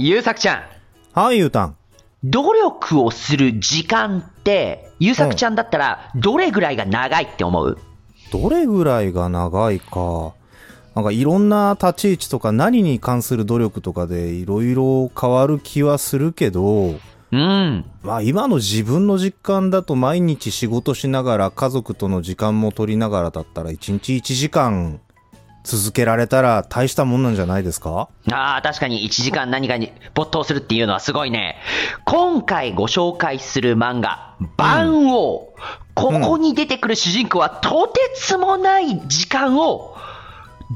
ゆうさくちゃん。はい、ゆうたん。努力をする時間って、ゆうさくちゃんだったら、どれぐらいが長いって思う？どれぐらいが長いか。なんかいろんな立ち位置とか何に関する努力とかでいろいろ変わる気はするけど、うん。まあ今の自分の実感だと毎日仕事しながら家族との時間も取りながらだったら1日1時間続けられたら大したもんなんじゃないですか？ああ、確かに1時間何かに没頭するっていうのはすごいね。今回ご紹介する漫画、万王。ここに出てくる主人公はとてつもない時間を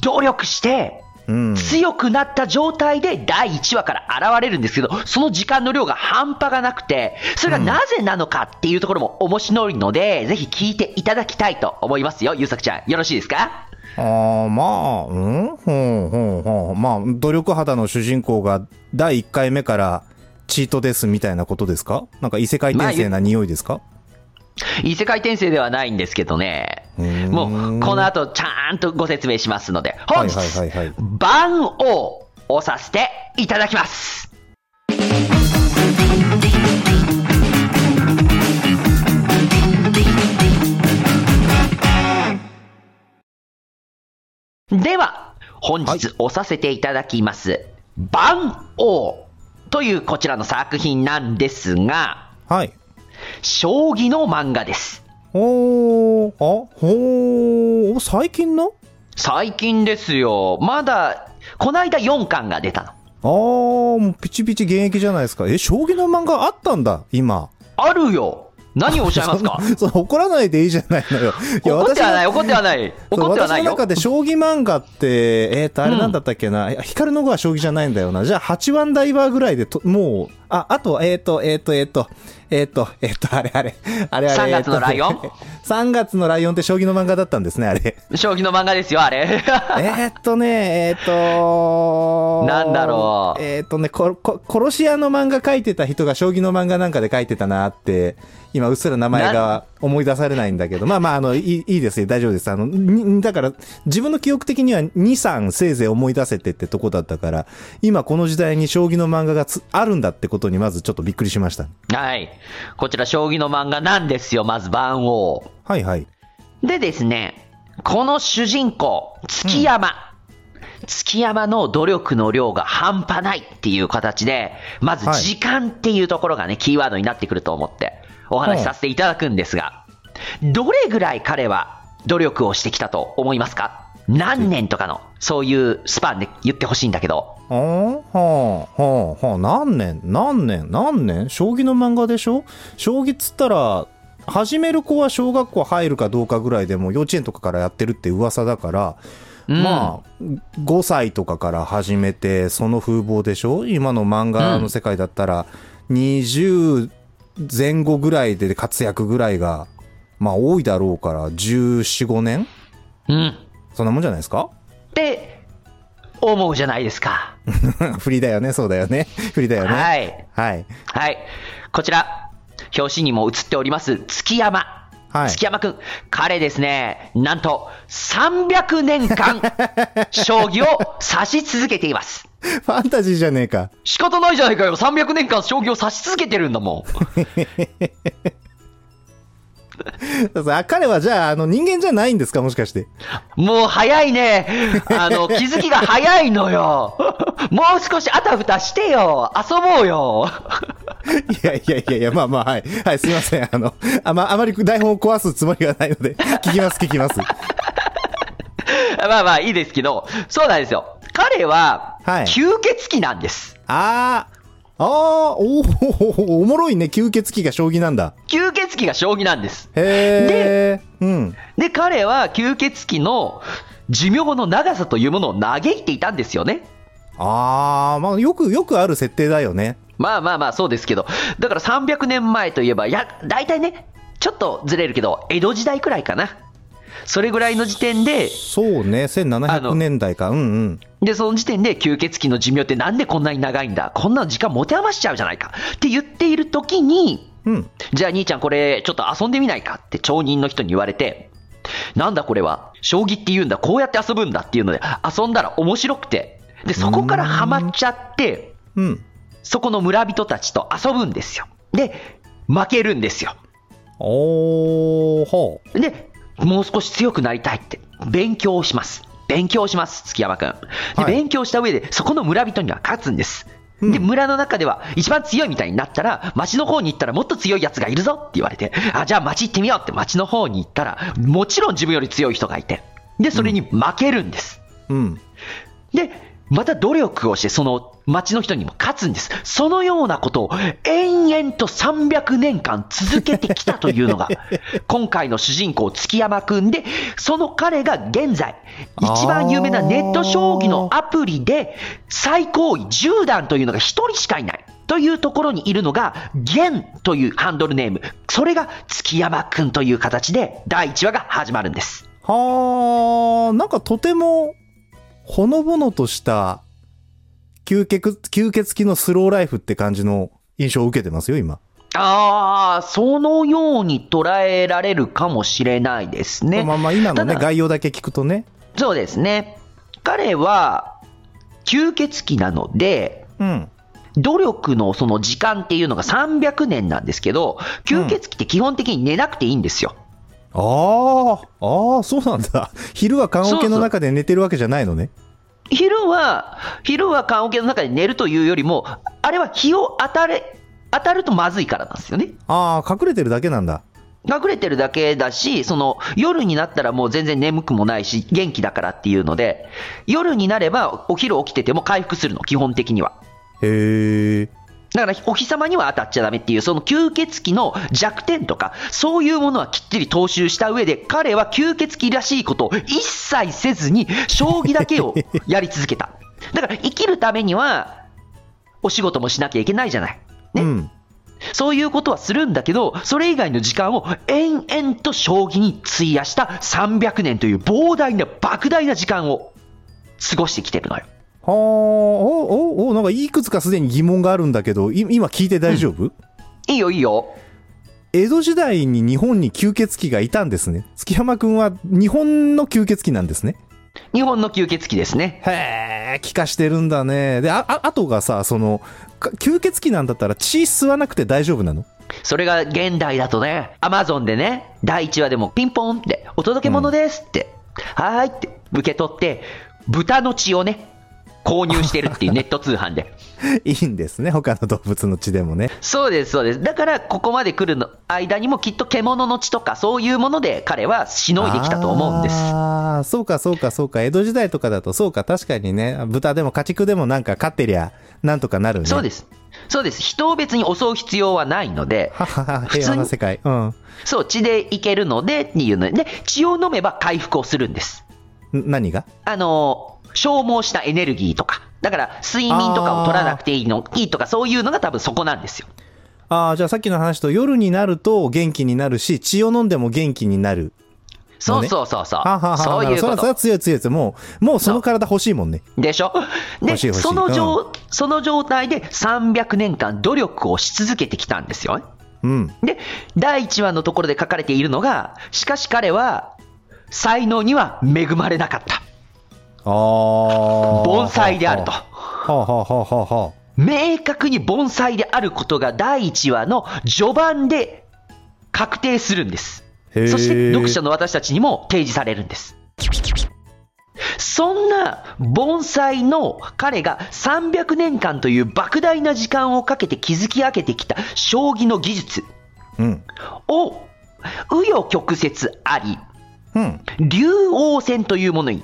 努力して、うん。強くなった状態で第1話から現れるんですけど、その時間の量が半端がなくて、それがなぜなのかっていうところも面白いので、ぜひ聞いていただきたいと思いますよ。ゆうさくちゃん、よろしいですか？ああ、まあ、うん？ほうほうほう。まあ、努力肌の主人公が第1回目からチートですみたいなことですか？なんか異世界転生な匂いですか、異世界転生ではないんですけどね。もう、この後ちゃんとご説明しますので、本日、番王をさせていただきます。本日押させていただきます、番王というこちらの作品なんですが、はい。将棋の漫画です。ほー、あ、ほー、最近の？最近ですよ。まだ、こないだ4巻が出たの。あー、もうピチピチ現役じゃないですか。え、将棋の漫画あったんだ、今。あるよ。何をおっしゃいますか？その怒らないでいいじゃないのよ。い や怒ってはない、怒ってはない。怒ってはないよ私の中。で将棋漫画って、えっ、と、あれなんだったっけな、いや光の碁は将棋じゃないんだよな。じゃあ、8番ダイバーぐらいでと、もう、あ、あと、えっ、と、えっ、と、えっ、と、えっ、と、えっ、と、あれあれ、あれあれ。3月のライオン？えっとね ?3 月のライオンって将棋の漫画だったんですね、あれ。将棋の漫画ですよ、あれ。えっとね、えっ、となんだろうえっ、とねここ、殺し屋の漫画描いてた人が将棋の漫画なんかで描いてたなって、今うっすら名前が思い出されないんだけど、まあまあ、あの、いいいいですよ、大丈夫です。あの、にだから、自分の記憶的には2、3せいぜい思い出せてってとこだったから、今この時代に将棋の漫画がつあるんだってことにまずちょっとびっくりしました。はい。こちら、将棋の漫画なんですよ、まず番王。はいはい。でですね、この主人公、月山。月山の努力の量が半端ないっていう形で、まずはい時間っていうところがね、キーワードになってくると思ってお話しさせていただくんですが、どれぐらい彼は努力をしてきたと思いますか？何年とかの、そういうスパンで言ってほしいんだけど。はあ、はあ、はあ、何年？何年？何年？将棋の漫画でしょ？将棋っつったら、始める子は小学校入るかどうかぐらいでも幼稚園とかからやってるって噂だから、うん。まあ、5歳とかから始めて、その風貌でしょ？今の漫画の世界だったら、20前後ぐらいで活躍ぐらいが、まあ多いだろうから、14、5年？うん。そんなもんじゃないですか？って、思うじゃないですか。振りだよね、そうだよね。振りだよね。はい。はい。はい。こちら、表紙にも写っております、月山。はい月山くん。彼ですね、なんと、300年間、将棋を指し続けています。ファンタジーじゃねえか。仕方ないじゃないかよ。300年間将棋を指し続けてるんだもあ彼はじゃあ、あの、人間じゃないんですか？もしかして。ん。もう早いね。あの、気づきが早いのよ。もう少しあたふたしてよ。遊ぼうよ。いやいやいやいや、まあまあ、はい。はい、すいません。あの、あま、あまり台本を壊すつもりがないので、聞きます、聞きます。まあまあいいですけど、そうなんですよ。彼ははい、吸血鬼なんです。あー、あー、おーおもろいね。吸血鬼が将棋なんだ。吸血鬼が将棋なんです。へー。うん。で、彼は吸血鬼の寿命の長さというものを嘆いていたんですよね。あー、まあ、よく、よくある設定だよね。まあまあまあそうですけど、だから300年前といえば、いや、大体ね、ちょっとずれるけど、江戸時代くらいかな。それぐらいの時点で、そうね。1700年代か。うんうん。で、その時点で吸血鬼の寿命ってなんでこんなに長いんだ？こんなの時間持て余しちゃうじゃないかって言っている時に、うん。じゃあ兄ちゃんこれちょっと遊んでみないか？って町人の人に言われて、なんだこれは、将棋って言うんだ、こうやって遊ぶんだ？っていうので、遊んだら面白くて、で、そこからハマっちゃって、うん。そこの村人たちと遊ぶんですよ。で、負けるんですよ。おー、ほう。で、もう少し強くなりたいって、勉強をします。勉強します、月山くん。で、はい勉強した上で、そこの村人には勝つんです。で、村の中では一番強いみたいになったら、町の方に行ったらもっと強い奴がいるぞって言われて、あ、じゃあ町行ってみようって町の方に行ったら、もちろん自分より強い人がいて、で、それに負けるんです。うん。で、また努力をして、その町の人にも勝つんです。そのようなことを延々と300年間続けてきたというのが、今回の主人公、月山くんで、その彼が現在、一番有名なネット将棋のアプリで、最高位10段というのが1人しかいない。というところにいるのが、ゲンというハンドルネーム。それが月山くんという形で、第1話が始まるんです。はあ、なんかとても、ほのぼのとした、吸血、吸血鬼のスローライフって感じの印象を受けてますよ、今。ああ、そのように捉えられるかもしれないですね。まあまあ今のね、概要だけ聞くとね。そうですね。彼は、吸血鬼なので、うん。努力のその時間っていうのが300年なんですけど、吸血鬼って基本的に寝なくていいんですよ。ああ、ああ、そうなんだ。昼は棺桶の中で寝てるわけじゃないのね。昼は、昼は棺桶の中で寝るというよりも、あれは日を当たれ、当たるとまずいからなんですよね。ああ、隠れてるだけなんだ。隠れてるだけだし、その夜になったらもう全然眠くもないし、元気だからっていうので、夜になればお昼起きてても回復するの、基本的には。へえ。だからお日様には当たっちゃダメっていう、その吸血鬼の弱点とか、そういうものはきっちり踏襲した上で、彼は吸血鬼らしいことを一切せずに、将棋だけをやり続けた。だから生きるためには、お仕事もしなきゃいけないじゃない。ね。うん。そういうことはするんだけど、それ以外の時間を延々と将棋に費やした300年という膨大な莫大な時間を過ごしてきてるのよ。はあ、お、お、お、なんかいくつかすでに疑問があるんだけど、い今聞いて大丈夫、いいよいいよ。江戸時代に日本に吸血鬼がいたんですね。月山くんは日本の吸血鬼なんですね。日本の吸血鬼ですね。へえ、気化してるんだね。で、あ、あ、あとがさ、その、か吸血鬼なんだったら血吸わなくて大丈夫なの？それが現代だとね、アマゾンでね、第1話でもピンポンって、お届け物ですって、はーいって受け取って、豚の血をね、購入してるっていうネット通販で。いいんですね。他の動物の血でもね。そうです、そうです。だから、ここまで来るの間にもきっと獣の血とかそういうもので彼はしのいできたと思うんです。ああ、そうかそうかそうか。江戸時代とかだとそうか、確かにね。豚でも家畜でもなんか飼ってりゃ、なんとかなるね。。そうですす。そうです。人を別に襲う必要はないので、平和な世界。うん。そう、血でいけるのでっていうので、で血を飲めば回復をするんです。ん何が？あのー消耗したエネルギーとか、だから睡眠とかを取らなくていいの、いいとか、そういうのが多分そこなんですよ。ああ、じゃあさっきの話と夜になると元気になるし、血を飲んでも元気になる。そうそうそうそう。はははそういうことそれは。強い強い強い。もう、もうその体欲しいもんね。でしょ？で欲しい欲しいその状、その状態で300年間努力をし続けてきたんですよね。うん。で、第1話のところで書かれているのが、しかし彼は、才能には恵まれなかった。ああ。盆栽であると。明確に盆栽であることが第1話の序盤で確定するんです。そして読者の私たちにも提示されるんです。そんな盆栽の彼が300年間という莫大な時間をかけて築き上げてきた将棋の技術うん。を紆余曲折あり、うん。竜王戦というものに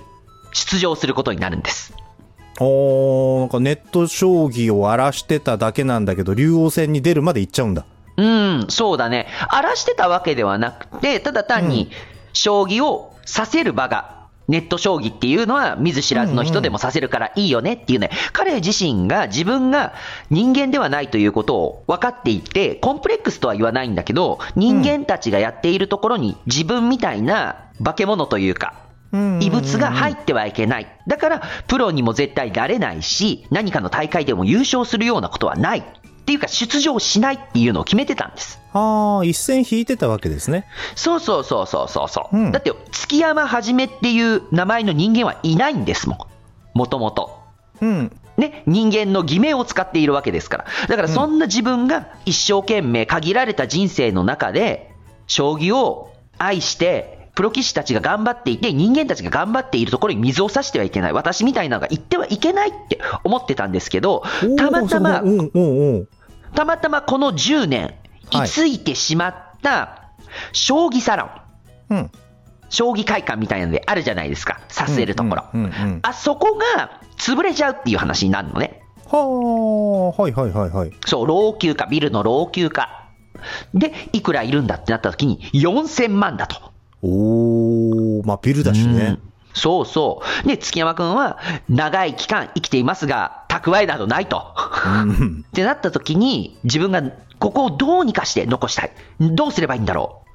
出場することになるんです。おー、なんかネット将棋を荒らしてただけなんだけど、竜王戦に出るまで行っちゃうんだ。うん、そうだね。荒らしてたわけではなくて、ただ単に将棋をさせる場が、ネット将棋っていうのは見ず知らずの人でもさせるからいいよねっていうね、彼自身が自分が人間ではないということを分かっていて、コンプレックスとは言わないんだけど、人間たちがやっているところに自分みたいな化け物というか、うん異物が入ってはいけない。だから、プロにも絶対なれないし、何かの大会でも優勝するようなことはない。っていうか、出場しないっていうのを決めてたんです。ああ、一線引いてたわけですね。そうそうそうそうそうそう、うんだって、月山はじめっていう名前の人間はいないんですもん。もともと。うん。ね、人間の偽名を使っているわけですから。だからそんな自分が一生懸命限られた人生の中で、将棋を愛して、プロ棋士たちが頑張っていて、人間たちが頑張っているところに水を差してはいけない。私みたいなのが言ってはいけないって思ってたんですけど、たまたま。たまたまこの10年、居はいついてしまった、将棋サロン、うん。将棋会館みたいなのであるじゃないですか。させるところ。あそこが潰れちゃうっていう話になるのね。はあ、はいはいはいはい。そう、老朽化、ビルの老朽化。で、いくらいるんだってなった時に4000万だと。おー、まあビルだしねうん。そうそう。で、月山くんは長い期間生きていますが、蓄えなどないと。うん。ってなった時に、自分がここをどうにかして残したい。どうすればいいんだろう。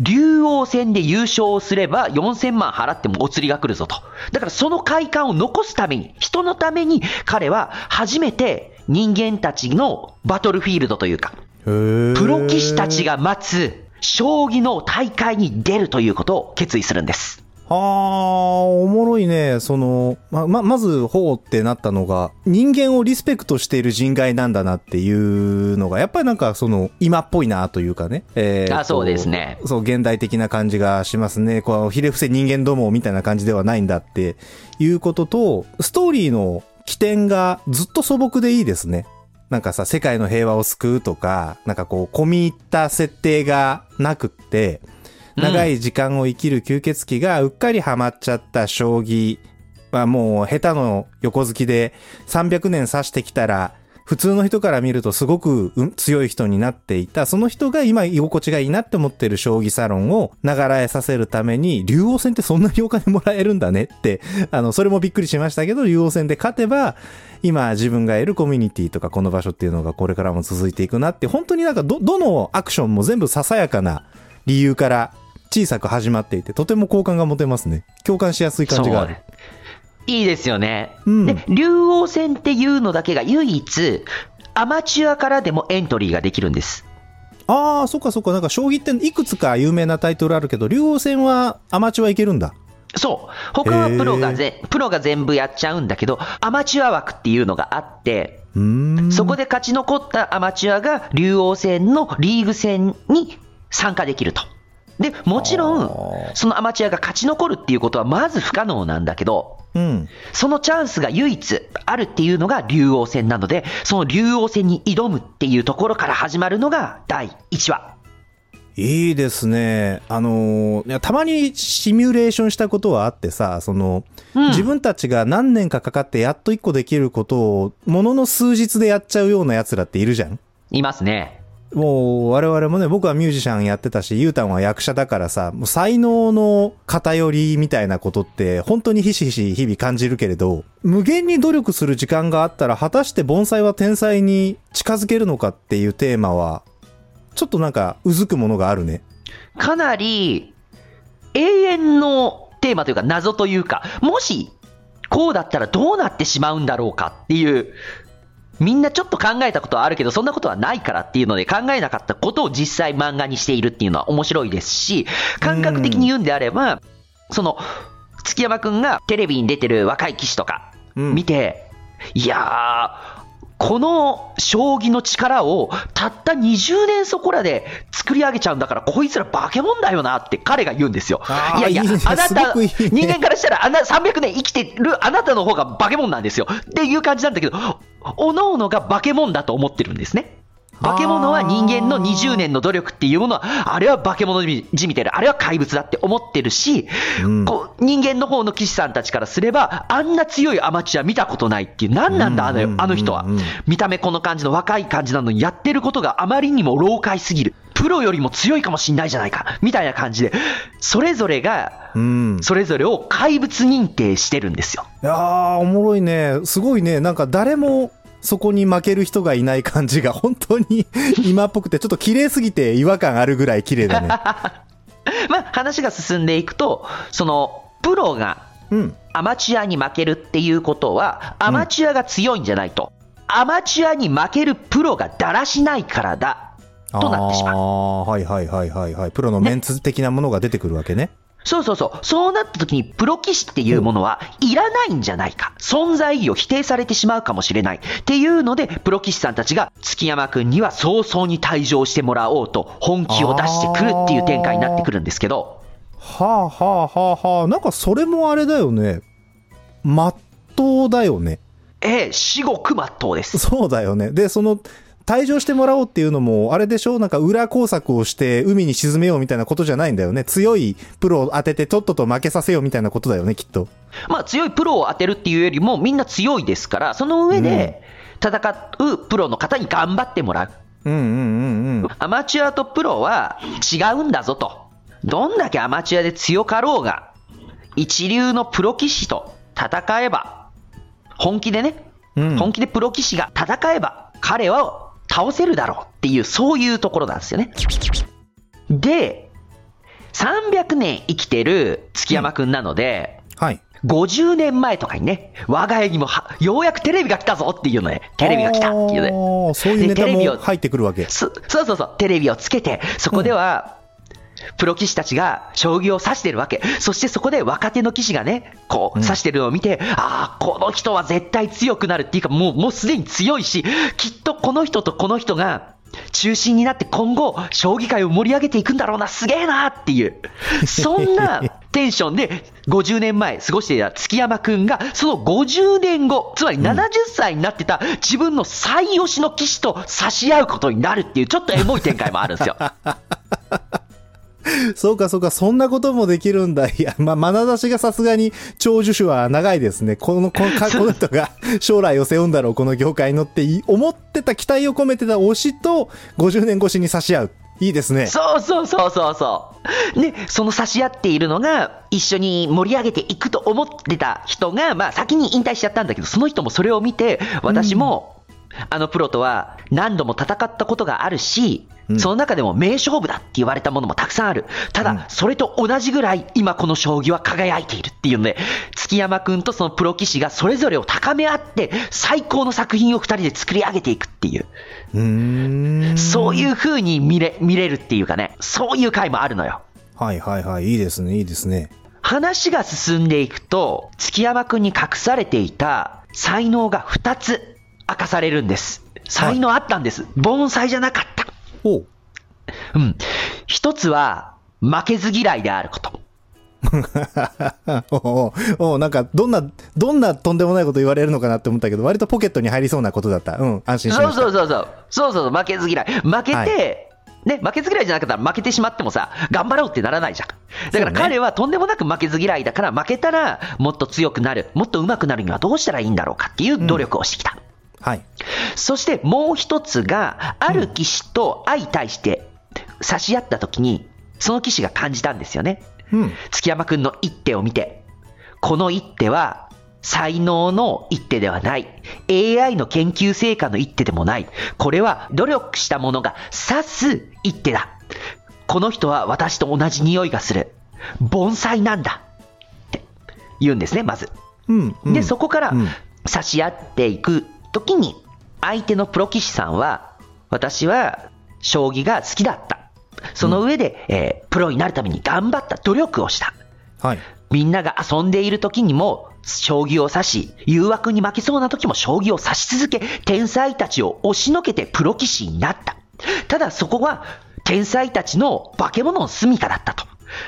竜王戦で優勝すれば4000万払ってもお釣りが来るぞと。だからその快感を残すために、人のために彼は初めて人間たちのバトルフィールドというか、プロ棋士たち。が待つ将棋の大会に出るということを決意するんです。はあ、おもろいね。その、ま、ま、まず、ほうってなったのが、人間をリスペクトしている人外なんだなっていうのが、やっぱりなんかその、今っぽいなというかね。えーとあそうですねそう、現代的な感じがしますね。こう、ひれ伏せ人間どもみたいな感じではないんだっていうことと、ストーリーの起点がずっと素朴でいいですね。なんかさ、世界の平和を救うとか、なんかこう、込み入った設定がなくって、長い時間を生きる吸血鬼がうっかりハマっちゃった将棋はもう下手の横好きで300年指してきたら普通の人から見るとすごくうん強い人になっていた、その人が今居心地がいいなって思ってる将棋サロンを流らえさせるために、竜王戦ってそんなにお金もらえるんだねって、あの、それもびっくりしましたけど、竜王戦で勝てば、今自分がいるコミュニティとかこの場所っていうのがこれからも続いていくなって、本当になんかど、どのアクションも全部ささやかな理由から小さく始まっていて、とても好感が持てますね。共感しやすい感じがある。いいですよね。うんで、竜王戦っていうのだけが唯一、アマチュアからでもエントリーができるんです。ああ、そっかそっか。なんか将棋っていくつか有名なタイトルあるけど、竜王戦はアマチュアいけるんだ。そう。他はプロがぜ、プロが全部やっちゃうんだけど、アマチュア枠っていうのがあって。そこで勝ち残ったアマチュアが竜王戦のリーグ戦に参加できると。で、もちろあんー、そのアマチュアが勝ち残るっていうことはまず不可能なんだけど、うん。そのチャンスが唯一あるっていうのが竜王戦なので、その竜王戦に挑むっていうところから始まるのが第1話。いいですね。あのーたまにシミュレーションしたことはあってさ、その、うん自分たちが何年かかかってやっと一個できることを、ものの数日でやっちゃうような奴らっているじゃんいますね。もう我々もね、僕はミュージシャンやってたし、ゆうたんは役者だからさ、もう才能の偏りみたいなことって本当にひしひし日々感じるけれど、無限に努力する時間があったら果たして盆栽は天才に近づけるのかっていうテーマは、ちょっとなんかうずくものがあるね。かなり永遠のテーマというか謎というか、もしこうだったらどうなってしまうんだろうかっていう、みんなちょっと考えたことはあるけど、そんなことはないからっていうので考えなかったことを実際漫画にしているっていうのは面白いですし、感覚的に言うんであれば、その、月山くんがテレビに出てる若い棋士とかうん。見て、いやー、この将棋の力をたった20年そこらで作り上げちゃうんだから、こいつら化け物だよなって彼が言うんですよ。いやいや、いいねあなた、いいね人間からしたらあんな300年生きてるあなたの方が化け物なんですよ。っていう感じなんだけど、おのおのが化け物だと思ってるんですね。化け物は人間の20年の努力っていうものは、あれは化け物じみてる、あれは怪物だって思ってるし、うんこう人間の方の騎士さんたちからすれば、あんな強いアマチュア見たことないっていう、何なんだ、あうんうんうんうんのあの人は。見た目この感じの若い感じなのに、やってることがあまりにも老快すぎる。プロよりも強いかもしんないじゃないか、みたいな感じで、それぞれが、うん。それぞれを怪物認定してるんですよ。いやー、おもろいね。すごいね。なんか誰もそこに負ける人がいない感じが本当に 今っぽくて、ちょっと綺麗すぎて違和感あるぐらい綺麗だね。まあ、話が進んでいくと、その、プロがうん。アマチュアに負けるっていうことは、アマチュアが強いんじゃないと。アマチュアに負けるプロがだらしないからだ。となってしまうああ、はいはいはいはいはい。プロのメンツ的なものが出てくるわけね。そうそうそう。そうなった時にプロ棋士っていうものはいらないんじゃないか。存在意義を否定されてしまうかもしれない。っていうので、プロ棋士さんたちが月山くんには早々に退場してもらおうと本気を出してくるっていう展開になってくるんですけど。はあはあはあはあ。なんかそれもあれだよね。まっとうだよね。ええ、至極まっとうです。そうだよね。で、その、退場してもらおうっていうのも、あれでしょ？なんか裏工作をして海に沈めようみたいなことじゃないんだよね。強いプロを当ててとっとと負けさせようみたいなことだよね、きっと。まあ強いプロを当てるっていうよりもみんだ強いですから、その上で戦うプロの方に頑張ってもらう。うんうんうんうん。アマチュアとプロは違うんだぞと。どんだけアマチュアで強かろうが、一流のプロ棋士と戦えば、本気でね、うん本気でプロ棋士が戦えば、彼は倒せるだろうっていう、そういうところなんですよね。で、300年生きてる月山くんなので、はい。50年前とかにね、我が家にもはようやくテレビが来たぞっていうので、テレビが来たっていうね。そういうネタも入ってくるわけ。そそうそうそう、テレビをつけて、そこでは、プロ棋士たちが将棋を指してるわけ。そしてそこで若手の棋士がね、こう、指してるのを見て、ああ、この人は絶対強くなるっていうか、もう、もうすでに強いし、きっとこの人とこの人が、中心になって今後、将棋界を盛り上げていくんだろうな、すげえなっていう、そんなテンションで50年前過ごしていた月山くんが、その50年後、つまり70歳になってた自分の最推しの棋士と差し合うことになるっていう、ちょっとエモい展開もあるんですよ。そうかそうか、そんなこともできるんだ。いや、ま、眼差しがさすがに長寿種は長いですね。この、この、か この人が 将来を背負うんだろう、この業界のってい思ってた期待を込めてた推しと50年越しに差し合う。いいですね。そうそうそうそうそう。で、その差し合っているのが、一緒に盛り上げていくと思ってた人が、まあ先に引退しちゃったんだけど、その人もそれを見て、私も、あのプロとは何度も戦ったことがあるし、うんその中でも名勝負だって言われたものもたくさんある。ただ、うんそれと同じぐらい今この将棋は輝いているっていうので、月山くんとそのプロ棋士がそれぞれを高め合って、最高の作品を二人で作り上げていくっていう。う。そういう風に見れ、見れるっていうかね、そういう回もあるのよ。はいはいはい。いいですね、いいですね。話が進んでいくと、月山くんに隠されていた才能が2つ明かされるんです。才能あったんです。盆栽じゃなかった。おう。うん。一つは、負けず嫌いであること。おうおうなんか、どんな、どんなとんでもないこと言われるのかなって思ったけど、割とポケットに入りそうなことだった。うん、安心しそうました。そうそうそう。そうそうそう、負けず嫌い。負けて、はいね、負けず嫌いじゃなかったら負けてしまってもさ、頑張ろうってならないじゃん。だから彼はとんでもなく負けず嫌いだから、負けたらもっと強くなる、もっと上手くなるにはどうしたらいいんだろうかっていう努力をしてきた。はい。そしてもう一つが、ある騎士と相対して差し合った時に、その騎士が感じたんですよね。うん。月山くんの一手を見て、この一手は才能の一手ではない。AI の研究成果の一手でもない。これは努力した者が指す一手だ。この人は私と同じ匂いがする。盆栽なんだ。って言うんですね、まず。うん。うんで、そこからうん差し合っていくときに、相手のプロ棋士さんは、私は将棋が好きだった。その上で、えープロになるために頑張った、努力をした。はい。みんなが遊んでいる時にも、将棋を指し、誘惑に負けそうな時も将棋を指し続け、天才たちを押しのけてプロ棋士になった。ただそこは、天才たちの化け物の住処だったと。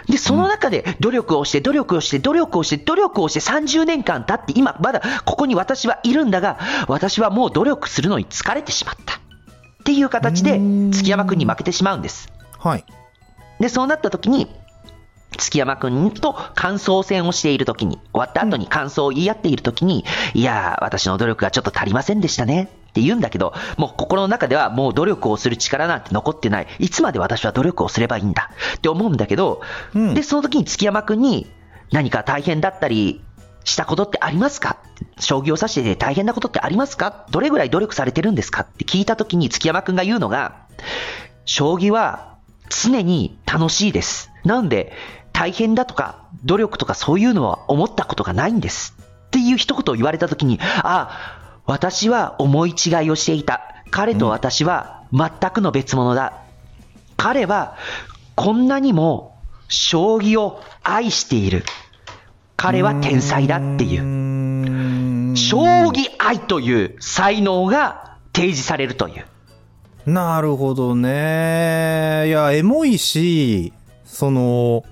で、その中で努力をして、努力をして、努力をして、努力をして30年間経って、今まだここに私はいるんだが、私はもう努力するのに疲れてしまった。っていう形で、月山くんに負けてしまうんです。はい。で、そうなった時に、月山くんと感想戦をしている時に、終わった後に感想を言い合っている時に、いやー、私の努力がちょっと足りませんでしたねって言うんだけど、もう心の中ではもう努力をする力なんて残ってない。いつまで私は努力をすればいいんだ？って思うんだけど、うんで、その時に月山くんに何か大変だったりしたことってありますか？将棋を指してて大変なことってありますか？どれぐらい努力されてるんですか？って聞いた時に月山くんが言うのが、将棋は常に楽しいです。なんで、大変だとか、努力とかそういうのは思ったことがないんです。っていう一言を言われたときに、ああ、私は思い違いをしていた。彼と私は全くの別物だ。彼はこんなにも将棋を愛している。彼は天才だっていう。将棋愛という才能が提示されるという。なるほどね。いや、エモいし、その、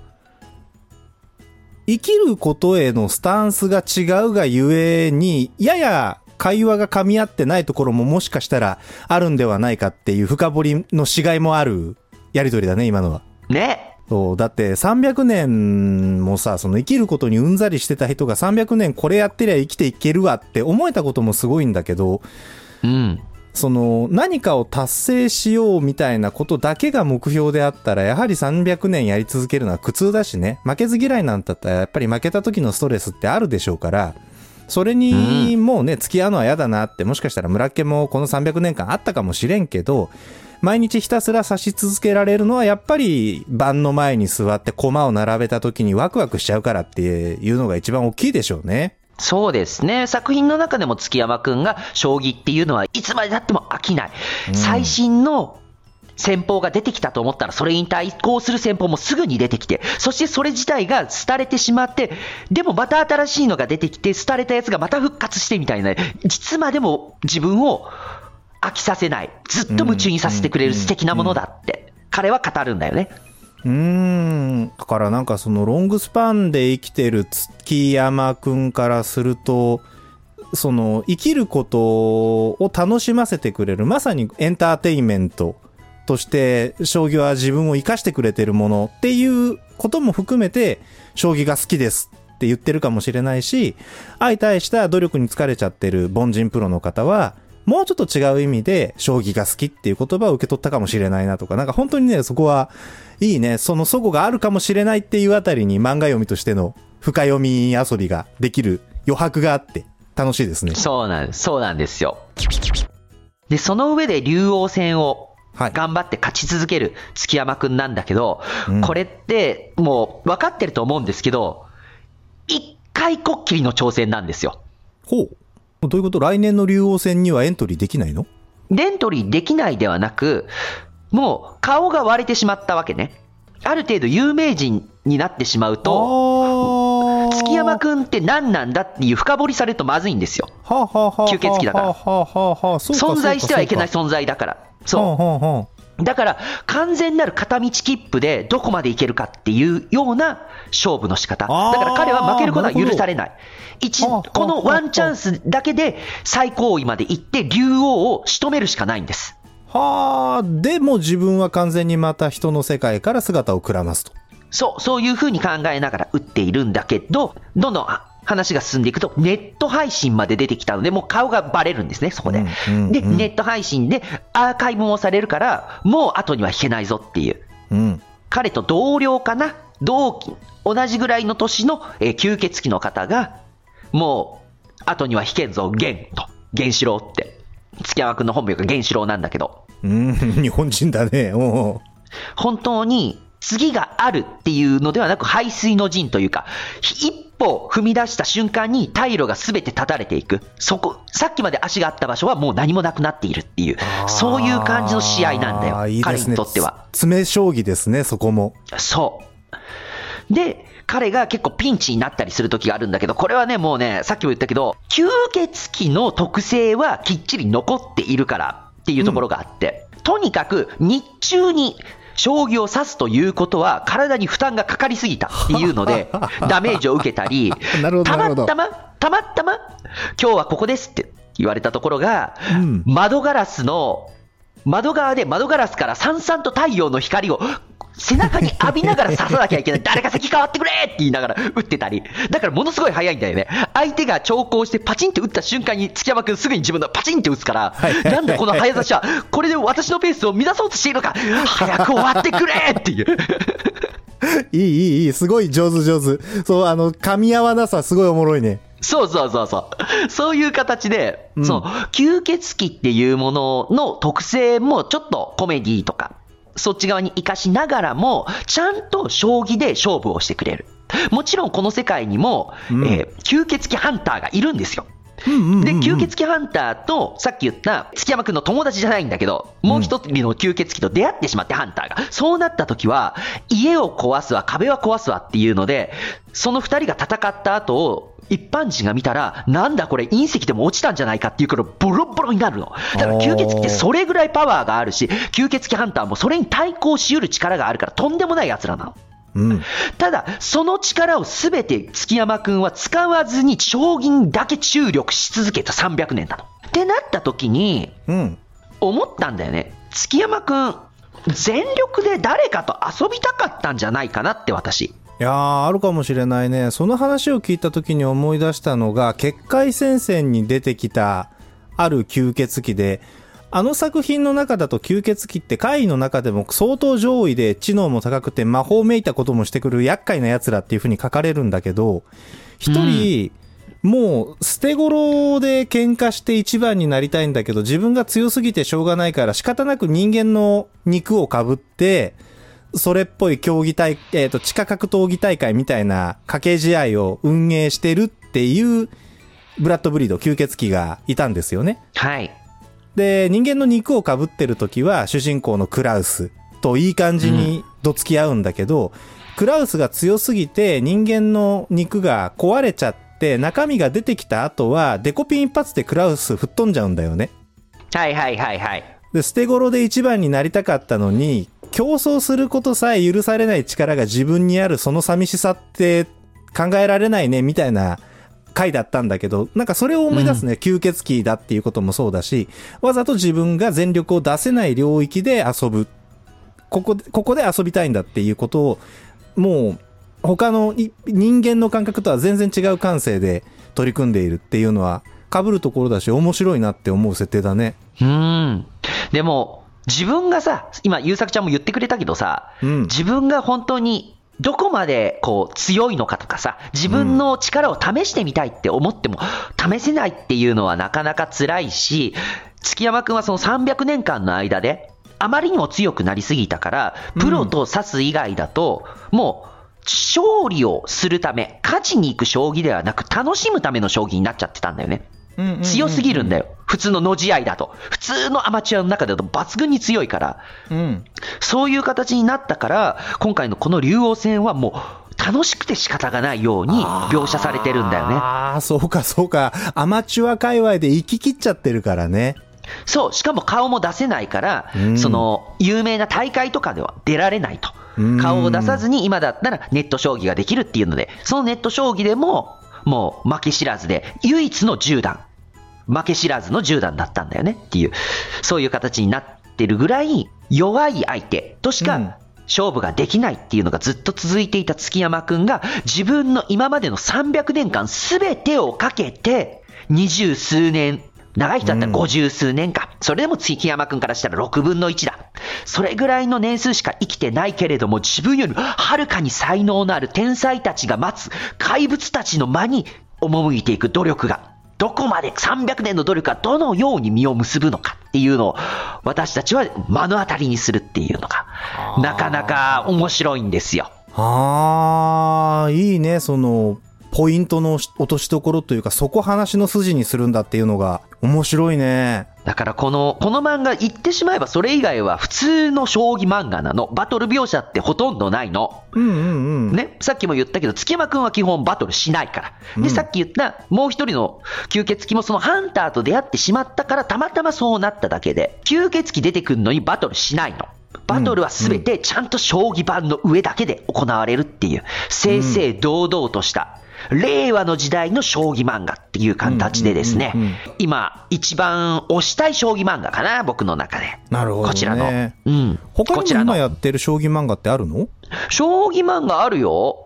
生きることへのスタンスが違うがゆえに、やや会話が噛み合ってないところももしかしたらあるんではないかっていう深掘りのしがいもあるやりとりだね、今のは。ね。そう、だって300年もさ、その生きることにうんざりしてた人が300年これやってりゃ生きていけるわって思えたこともすごいんだけど、うん。その何かを達成しようみたいなことだけが目標であったら、やはり300年やり続けるのは苦痛だしね、負けず嫌いなんだったらやっぱり負けた時のストレスってあるでしょうから、それにもうね、付き合うのは嫌だなって、もしかしたら村家もこの300年間あったかもしれんけど、毎日ひたすら指し続けられるのはやっぱり盤の前に座って駒を並べた時にワクワクしちゃうからっていうのが一番大きいでしょうね。そうですね。作品の中でも月山くんが将棋っていうのはいつまでたっても飽きない。最新の戦法が出てきたと思ったら、それに対抗する戦法もすぐに出てきて、そしてそれ自体が廃れてしまって、でもまた新しいのが出てきて、廃れたやつがまた復活してみたいな、いつまでも自分を飽きさせない、ずっと夢中にさせてくれる素敵なものだって、彼は語るんだよね。うーん。だからなんかそのロングスパンで生きてる月山くんからすると、その生きることを楽しませてくれる、まさにエンターテインメントとして、将棋は自分を生かしてくれてるものっていうことも含めて、将棋が好きですって言ってるかもしれないし、相対した努力に疲れちゃってる凡人プロの方は、もうちょっと違う意味で、将棋が好きっていう言葉を受け取ったかもしれないなとか、なんか本当にね、そこは、いいね、その祖語があるかもしれないっていうあたりに漫画読みとしての深読み遊びができる余白があって、楽しいですね。そうなんです。そうなんですよ。で、その上で竜王戦を頑張って勝ち続ける月山くんなんだけど、うんこれってもう分かってると思うんですけど、一回こっきりの挑戦なんですよ。ほう。どういうこと？来年の竜王戦にはエントリーできないの？デントリーできないではなく、もう顔が割れてしまったわけね。ある程度有名人になってしまうと、あ月山くんって何なんだっていう深掘りされるとまずいんですよ。はあ、はあはあ、吸血鬼だから存在してはいけない存在だから。そうだから、完全なる片道切符でどこまで行けるかっていうような勝負の仕方。だから彼は負けることは許されない。一このワンチャンスだけで最高位まで行って竜王を仕留めるしかないんです。はあ、でも自分は完全にまた人の世界から姿をくらますと。そう、そういうふうに考えながら打っているんだけど、どんどんあ話が進んでいくと、ネット配信まで出てきたので、もう顔がバレるんですね、そこで。うんうんうんで、ネット配信でアーカイブもされるから、もう後には引けないぞっていう。うん。彼と同僚かな？同期、同じぐらいの年の、えー吸血鬼の方が、もう、後には引けんぞ、玄と、玄志郎って。月山くんの本名が玄志郎なんだけど、うん、日本人だね。本当に次があるっていうのではなく、排水の陣というか、一歩踏み出した瞬間に退路が全て断たれていく。そこ、さっきまで足があった場所はもう何もなくなっているっていう、そういう感じの試合なんだよ。いいねにとっては。詰め将棋ですね、そこも。そう。で、彼が結構ピンチになったりする時があるんだけど、これはね、もうね、さっきも言ったけど、吸血鬼の特性はきっちり残っているからっていうところがあって、とにかく日中に将棋を指すということは体に負担がかかりすぎた。っていうので、ダメージを受けたり、たまたま、たまたま、今日はここですって言われたところが、うん。窓ガラスの、窓側で窓ガラスからさんさんと太陽の光を背中に浴びながら刺さなきゃいけない。誰か席変わってくれって言いながら打ってたり。だからものすごい早いんだよね。相手が長考してパチンって打った瞬間に月山くんすぐに自分のパチンって打つから、なんだこの早指しは、これで私のペースを乱そうとしているのか、早く終わってくれっていう。いい、いい、いい。すごい上手上手。そう、あの、噛み合わなさすごいおもろいね。そうそうそうそう。そういう形で、うんその、吸血鬼っていうものの特性もちょっとコメディとか、そっち側に活かしながらも、ちゃんと将棋で勝負をしてくれる。もちろんこの世界にも、うんえー吸血鬼ハンターがいるんですよ。で、吸血鬼ハンターと、さっき言った月山くんの友達じゃないんだけど、もう一人の吸血鬼と出会ってしまって、ハンターが。そうなった時は、家を壊すわ、壁は壊すわっていうので、その二人が戦った後を、一般人が見たら、なんだこれ隕石でも落ちたんじゃないかっていうからボロボロになるの。だから吸血鬼ってそれぐらいパワーがあるし、吸血鬼ハンターもそれに対抗しうる力があるからとんでもない奴らなの。うん。ただ、その力をすべて月山くんは使わずに将棋にだけ注力し続けた300年なの。ってなった時に、うん。思ったんだよね。月山くん、全力で誰かと遊びたかったんじゃないかなって私。いやー、あるかもしれないね。その話を聞いた時に思い出したのが、結界戦線に出てきた、ある吸血鬼で、あの作品の中だと吸血鬼って怪異の中でも相当上位で知能も高くて魔法めいたこともしてくる厄介な奴らっていう風に書かれるんだけど、一人、もう捨て頃で喧嘩して一番になりたいんだけど、自分が強すぎてしょうがないから仕方なく人間の肉を被って、それっぽい競技大、えっ、と、地下格闘技大会みたいな掛け試合を運営してるっていう、ブラッドブリード、吸血鬼がいたんですよね。はい。で、人間の肉を被ってる時は、主人公のクラウスといい感じにどつき合うんだけど、クラウスが強すぎて人間の肉が壊れちゃって、中身が出てきた後は、デコピン一発でクラウス吹っ飛んじゃうんだよね。はいはいはいはい。で、捨て頃で一番になりたかったのに、競争することさえ許されない力が自分にあるその寂しさって考えられないね、みたいな回だったんだけど、なんかそれを思い出すね、吸血鬼だっていうこともそうだし、わざと自分が全力を出せない領域で遊ぶ。ここで、ここで遊びたいんだっていうことを、もう、他のい人間の感覚とは全然違う感性で取り組んでいるっていうのは、被るところだし、面白いなって思う設定だね。うーん。でも、自分がさ、今、優作ちゃんも言ってくれたけどさ、うん自分が本当にどこまでこう強いのかとかさ、自分の力を試してみたいって思っても、試せないっていうのはなかなか辛いし、月山くんはその300年間の間で、あまりにも強くなりすぎたから、プロと指す以外だと、もう、勝利をするため、勝ちに行く将棋ではなく、楽しむための将棋になっちゃってたんだよね。強すぎるんだよ。普通の野試合だと。普通のアマチュアの中だと抜群に強いから。うん。そういう形になったから、今回のこの竜王戦はもう楽しくて仕方がないように描写されてるんだよね。ああ、そうかそうか。アマチュア界隈で行き切っちゃってるからね。そう、しかも顔も出せないから、うんその、有名な大会とかでは出られないとうん。顔を出さずに今だったらネット将棋ができるっていうので、そのネット将棋でも、もう負け知らずで、唯一の10段。負け知らずの10段だったんだよねっていう、そういう形になってるぐらい、弱い相手としか、うん。勝負ができないっていうのがずっと続いていた月山くんが自分の今までの300年間すべてをかけて二十数年長い人だったら五十数年か、それでも月山くんからしたら6分の1だ。それぐらいの年数しか生きてないけれども自分よりはるかに才能のある天才たちが待つ怪物たちの間に赴いていく努力がどこまで300年の努力がどのように実を結ぶのかっていうのを私たちは目の当たりにするっていうのがなかなか面白いんですよ。ああ、いいね、その、ポイントの落としどころというか、そこ話の筋にするんだっていうのが、面白いね。だからこの、この漫画言ってしまえばそれ以外は普通の将棋漫画なの。バトル描写ってほとんどないの。うんうんうん。ね、さっきも言ったけど、月山くんは基本バトルしないから。で、さっき言ったもう一人の吸血鬼もそのハンターと出会ってしまったから、たまたまそうなっただけで、吸血鬼出てくるのにバトルしないの。バトルはすべてちゃんと将棋盤の上だけで行われるっていう、正々堂々とした、令和の時代の将棋漫画っていう形でですねうんうんうんうん、今一番推したい将棋漫画かな、僕の中で。なるほどねこちらの。うん。他にも今やってる将棋漫画ってあるの？将棋漫画あるよ。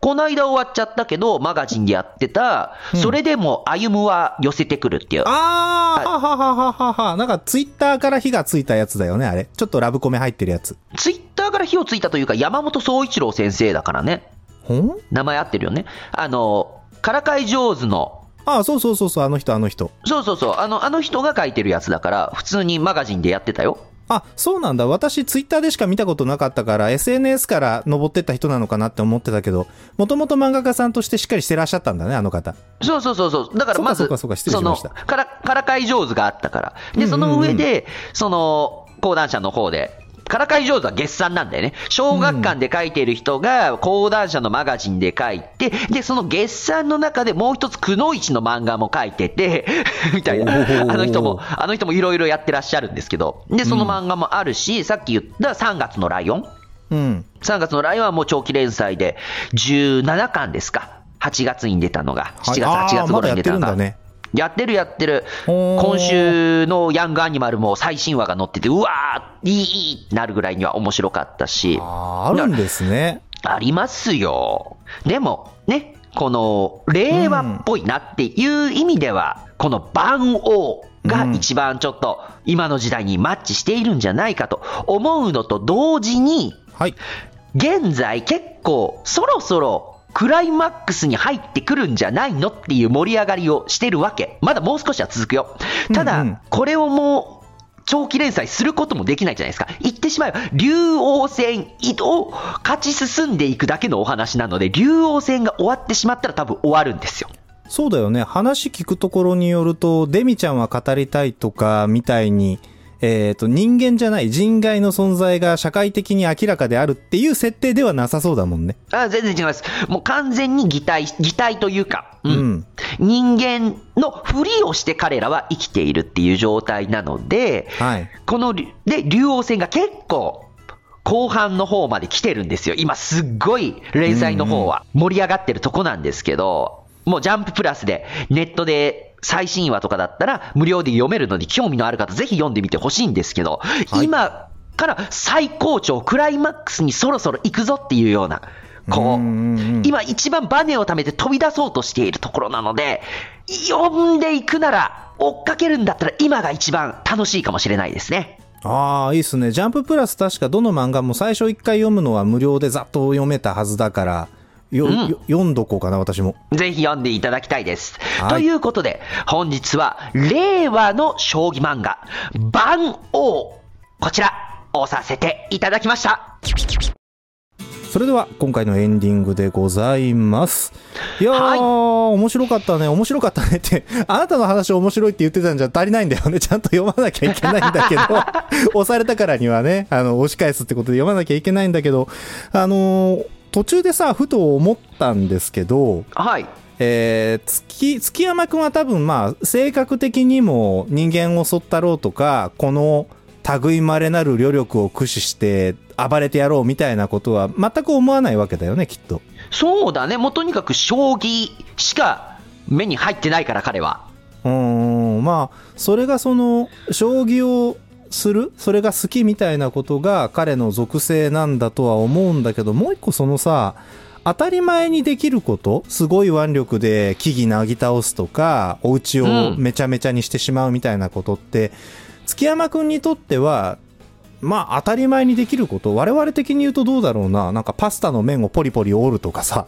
こないだ終わっちゃったけど、マガジンでやってた、それでも歩むは寄せてくるっていう。あー、はははははは。なんかツイッターから火がついたやつだよね、あれ。ちょっとラブコメ入ってるやつ。ツイッターから火をついたというか、山本総一郎先生だからね。名前合ってるよね。あの、からかい上手の、ああ、そうそうそうそう、あの人、あの人。そうそうそう、あの、あの人が書いてるやつだから、普通にマガジンでやってたよ。あ、そうなんだ。私、ツイッターでしか見たことなかったから、SNS から登ってった人なのかなって思ってたけど、もともと漫画家さんとしてしっかりしてらっしゃったんだね、あの方。そうそうそうそう。だからまず、そうかそうかましたから、からかい上手があったから。で、その上で、その、講談社の方で、からかい上手は月産なんだよね。小学館で書いている人が講談社のマガジンで書いて、で、その月産の中でもう一つくのいちの漫画も書いてて、みたいな。あの人も、あの人もいろいろやってらっしゃるんですけど。で、その漫画もあるし、さっき言った3月のライオンうん。3月のライオンはもう長期連載で17巻ですか。8月に出たのが。7月、はいあー8月頃に出たのが。まだやってるやってる今週のヤングアニマルも最新話が載ってて、うわー、いい、いいなるぐらいには面白かったし。あーあるんですね。ありますよ。でも、ね、この、令和っぽいなっていう意味では、この番王が一番ちょっと今の時代にマッチしているんじゃないかと思うのと同時に、はい。現在結構そろそろクライマックスに入ってくるんじゃないのっていう盛り上がりをしてるわけ。まだもう少しは続くよ。ただ、うんうんこれをもう、長期連載することもできないじゃないですか。言ってしまえば、竜王戦を勝ち進んでいくだけのお話なので、竜王戦が終わってしまったら多分終わるんですよ。そうだよね。話聞くところによると、デミちゃんは語りたいとか、みたいに、えっ、と、人間じゃない人外の存在が社会的に明らかであるっていう設定ではなさそうだもんね。あ全然違います。もう完全に擬態、擬態というか、うんうん人間のふりをして彼らは生きているっていう状態なので、はい。このり、で、竜王戦が結構、後半の方まで来てるんですよ。今すっごい連載の方は盛り上がってるとこなんですけど、もうジャンププラスでネットで最新話とかだったら無料で読めるので興味のある方ぜひ読んでみてほしいんですけど、はい今から最高潮、クライマックスにそろそろ行くぞっていうような、こう今一番バネを貯めて飛び出そうとしているところなので、読んでいくなら、追っかけるんだったら今が一番楽しいかもしれないですね。ああ、いいっすね。ジャンププラス確かどの漫画も最初一回読むのは無料でざっと読めたはずだから、よ、うんよ読んどこうかな、私も。ぜひ読んでいただきたいです。はいということで、本日は令和の将棋漫画、番王、こちら、押させていただきました。それでは今回のエンディングでございます。いやー、はい面白かったね、面白かったねって、あなたの話面白いって言ってたんじゃ足りないんだよね。ちゃんと読まなきゃいけないんだけど、押されたからにはね、あの、押し返すってことで読まなきゃいけないんだけど、あのー途中でさ、ふと思ったんですけど、はい。えー、月、月山くんは多分まあ、性格的にも人間を襲ったろうとか、この類まれなる旅力を駆使して暴れてやろうみたいなことは全く思わないわけだよね、きっと。そうだね、もうとにかく将棋しか目に入ってないから、彼は。うーん、まあ、それがその、将棋をする？それが好きみたいなことが彼の属性なんだとは思うんだけど、もう一個そのさ、当たり前にできることすごい腕力で木々なぎ倒すとか、お家をめちゃめちゃにしてしまうみたいなことって、月山くんにとっては、まあ当たり前にできること我々的に言うとどうだろうな。なんかパスタの麺をポリポリ折るとかさ。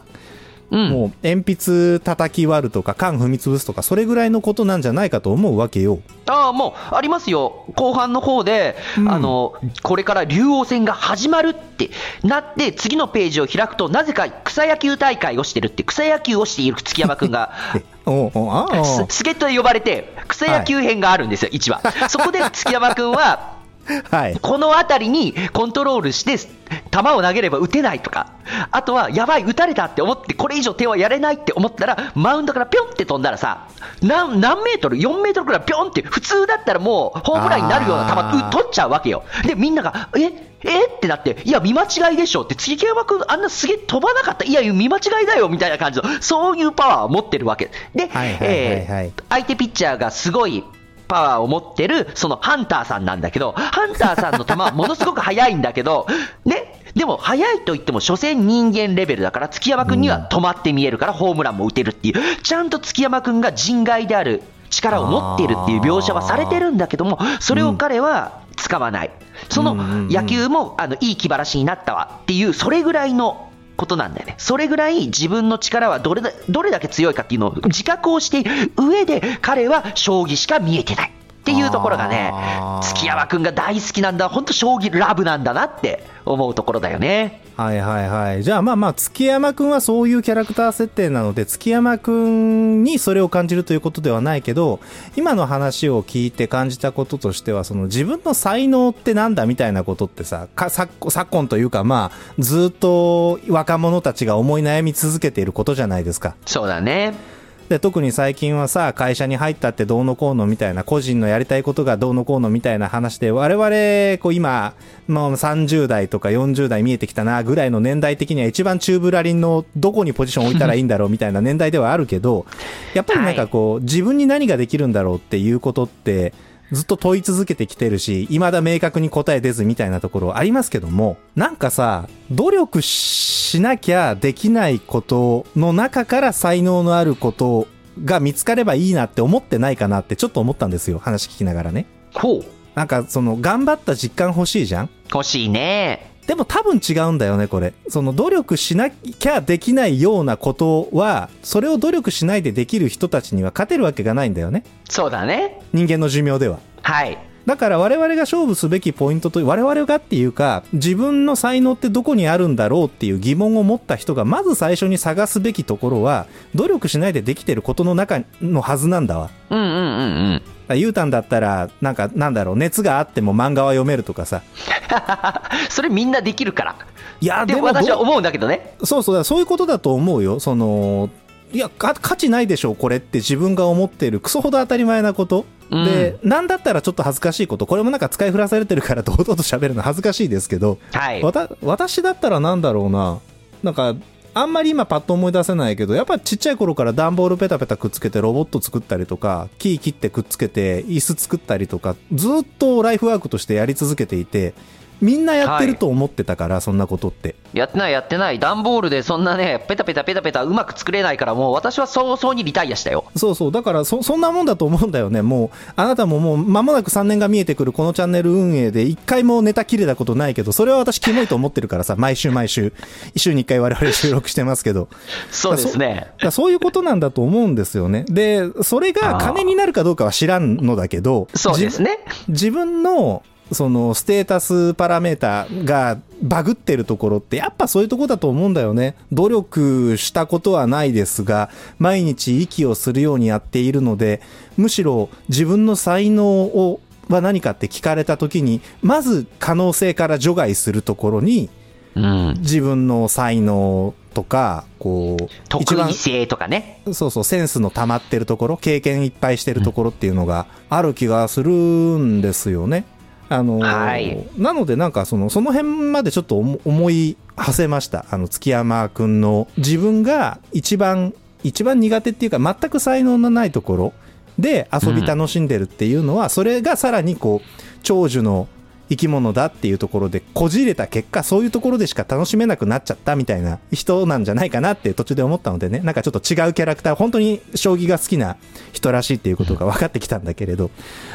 うん。もう鉛筆叩き割るとか缶踏み潰すとかそれぐらいのことなんじゃないかと思うわけよ。ああ、もう、ありますよ。後半の方で、うんあの、これから竜王戦が始まるってなって、次のページを開くと、なぜか草野球大会をしてるって、草野球をしている月山くんが、えおうお助っ人で呼ばれて、草野球編があるんですよ、1話。そこで月山くんは、はい。この辺りにコントロールして、球を投げれば打てないとか、あとは、やばい、打たれたって思って、これ以上手はやれないって思ったら、マウンドからぴょんって飛んだらさ、何何メートル、4メートルくらいぴょんって、普通だったらもう、ホームランになるような球、う取っちゃうわけよ。で、みんなが、ええ？ってなって、いや、見間違いでしょって、月山君、あんなすげえ飛ばなかった、いや、見間違いだよみたいな感じの、そういうパワーを持ってるわけ。で、相手ピッチャーがすごいパワーを持ってる、そのハンターさんなんだけど、ハンターさんの球はものすごく速いんだけど、ね、でも速いと言っても、所詮人間レベルだから、月山君には止まって見えるから、ホームランも打てるっていう、ちゃんと月山君が人外である力を持っているっていう描写はされてるんだけども、それを彼は使わない。その野球も、あの、いい気晴らしになったわっていう、それぐらいのことなんだよね。それぐらい自分の力はどれだどれだけ強いかっていうのを自覚をしている上で、彼は将棋しか見えてない。っていうところがね月山くんが大好きなんだ、本当将棋ラブなんだなって思うところだよね。はいはいはい。じゃあまあまあ、月山くんはそういうキャラクター設定なので、月山くんにそれを感じるということではないけど、今の話を聞いて感じたこととしては、その自分の才能ってなんだみたいなことってさ、か昨昨今というかまあ、ずっと若者たちが思い悩み続けていることじゃないですか。そうだね。で特に最近はさ会社に入ったってどうのこうのみたいな個人のやりたいことがどうのこうのみたいな話で我々こう今もう30代とか40代見えてきたなぐらいの年代的には一番チューブラリンのどこにポジション置いたらいいんだろうみたいな年代ではあるけどやっぱりなんかこう自分に何ができるんだろうっていうことってずっと問い続けてきてるし、未だ明確に答え出ずみたいなところありますけども、なんかさ、努力しなきゃできないことの中から才能のあることが見つかればいいなって思ってないかなってちょっと思ったんですよ。話聞きながらね。ほう。なんかその頑張った実感欲しいじゃん欲しいね。でも多分違うんだよね、これ。その努力しなきゃできないようなことは、それを努力しないでできる人たちには勝てるわけがないんだよね。そうだね。人間の寿命では。はい。だから我々が勝負すべきポイントと、我々がっていうか、自分の才能ってどこにあるんだろうっていう疑問を持った人が、まず最初に探すべきところは、努力しないでできてることの中のはずなんだわ。うんうんうんうん。ゆうたんだったら、なんか、なんだろう、熱があっても漫画は読めるとかさ。それみんなできるから。いや、でも私は思うんだけどね。そうそう、そういうことだと思うよ。その、いや、か価値ないでしょう、これって自分が思っている、クソほど当たり前なこと。うんで、なんだったらちょっと恥ずかしいこと、これもなんか使い古されてるから堂々と喋るの恥ずかしいですけど、はい。わた私だったらなんだろうな、なんか、あんまり今パッと思い出せないけど、やっぱちっちゃい頃から段ボールペタペタくっつけてロボット作ったりとか、木切ってくっつけて椅子作ったりとか、ずっとライフワークとしてやり続けていて、みんなやってると思ってたから、そんなことって。やってないやってない。段ボールでそんなね、ペタペタペタペタうまく作れないからもう私は早々にリタイアしたよ。そうそう。だから、そ、そんなもんだと思うんだよね。もう、あなたももう、間もなく3年が見えてくるこのチャンネル運営で、一回もネタ切れたことないけど、それは私キモいと思ってるからさ、毎週毎週、一週に一回我々収録してますけど。そうですね。だからそういうことなんだと思うんですよね。で、それが金になるかどうかは知らんのだけど、そうですね。自分のそのステータスパラメータがバグってるところってやっぱそういうところだと思うんだよね。努力したことはないですが、毎日息をするようにやっているので、むしろ自分の才能をは何かって聞かれた時に、まず可能性から除外するところに、うん。自分の才能とか、こう、一番得意性とかね。そうそう、センスの溜まってるところ、経験いっぱいしてるところっていうのがある気がするんですよね。あのーはいなのでなんかその、その辺までちょっと思思い馳せました。あの、月山くんの自分が一番、一番苦手っていうか全く才能のないところで遊び楽しんでるっていうのは、それがさらにこう、長寿の生き物だっていうところでこじれた結果そういうところでしか楽しめなくなっちゃったみたいな人なんじゃないかなって途中で思ったのでねなんかちょっと違うキャラクター本当に将棋が好きな人らしいっていうことが分かってきたんだけれど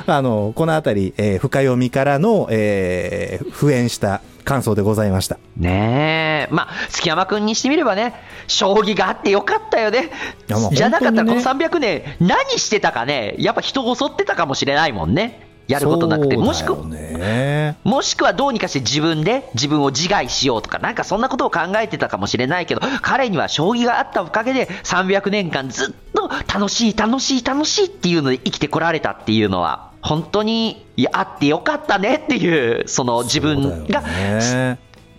あのこのあたり、えー深読みからの、えー敷衍した感想でございましたねえ。まあ、月山君にしてみればね、将棋があってよかったよねいやまあ。じゃなかったらこの本300年、何してたかね、やっぱ人を襲ってたかもしれないもんね。やることなくて。もしくそうだよねもしくはどうにかして自分で自分を自害しようとか、なんかそんなことを考えてたかもしれないけど、彼には将棋があったおかげで300年間ずっと楽しい、楽しい、楽しいっていうので生きてこられたっていうのは、本当に、いや、あってよかったねっていう、その自分が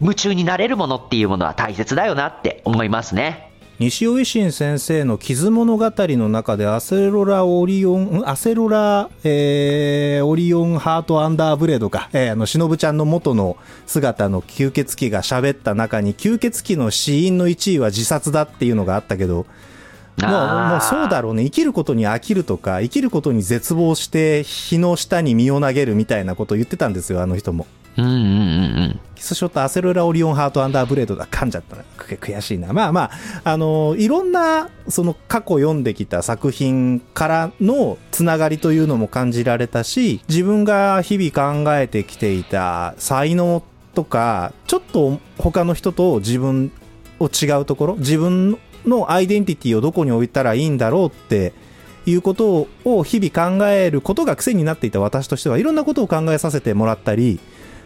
夢中になれるものっていうものは大切だよなって思いますね。西尾維新先生の傷物語の中でアセロラオリオン、んアセロラ、えー、オリオンハートアンダーブレードか、えー、あの、しのぶちゃんの元の姿の吸血鬼が喋った中に、吸血鬼の死因の1位は自殺だっていうのがあったけど、もう、もうそうだろうね。生きることに飽きるとか、生きることに絶望して、日の下に身を投げるみたいなことを言ってたんですよ、あの人も。うんうんうんうん。キスショットアセロラオリオンハートアンダーブレードだ噛んじゃったな悔しいなまあまああのいろんなその過去読んできた作品からのつながりというのも感じられたし自分が日々考えてきていた才能とかちょっと他の人と自分を違うところ自分のアイデンティティをどこに置いたらいいんだろうっていうことを日々考えることが癖になっていた私としてはいろんなことを考えさせてもらったり、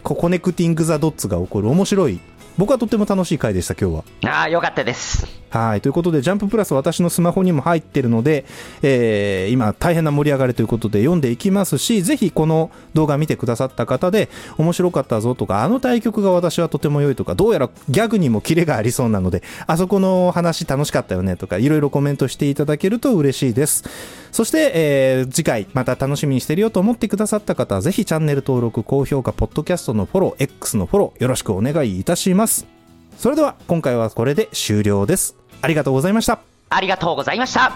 connecting the dots が起こる面白い僕はとっても楽しい回でした、今日は。ああ、よかったです。はい。ということで、ジャンププラス私のスマホにも入ってるので、えー、今大変な盛り上がりということで読んでいきますし、ぜひこの動画見てくださった方で、面白かったぞとか、あの対局が私はとても良いとか、どうやらギャグにもキレがありそうなので、あそこの話楽しかったよねとか、いろいろコメントしていただけると嬉しいです。そして、えー、次回また楽しみにしてるよと思ってくださった方は、ぜひチャンネル登録、高評価、ポッドキャストのフォロー、X のフォロー、よろしくお願いいたします。それでは今回はこれで終了です。ありがとうございました。ありがとうございました。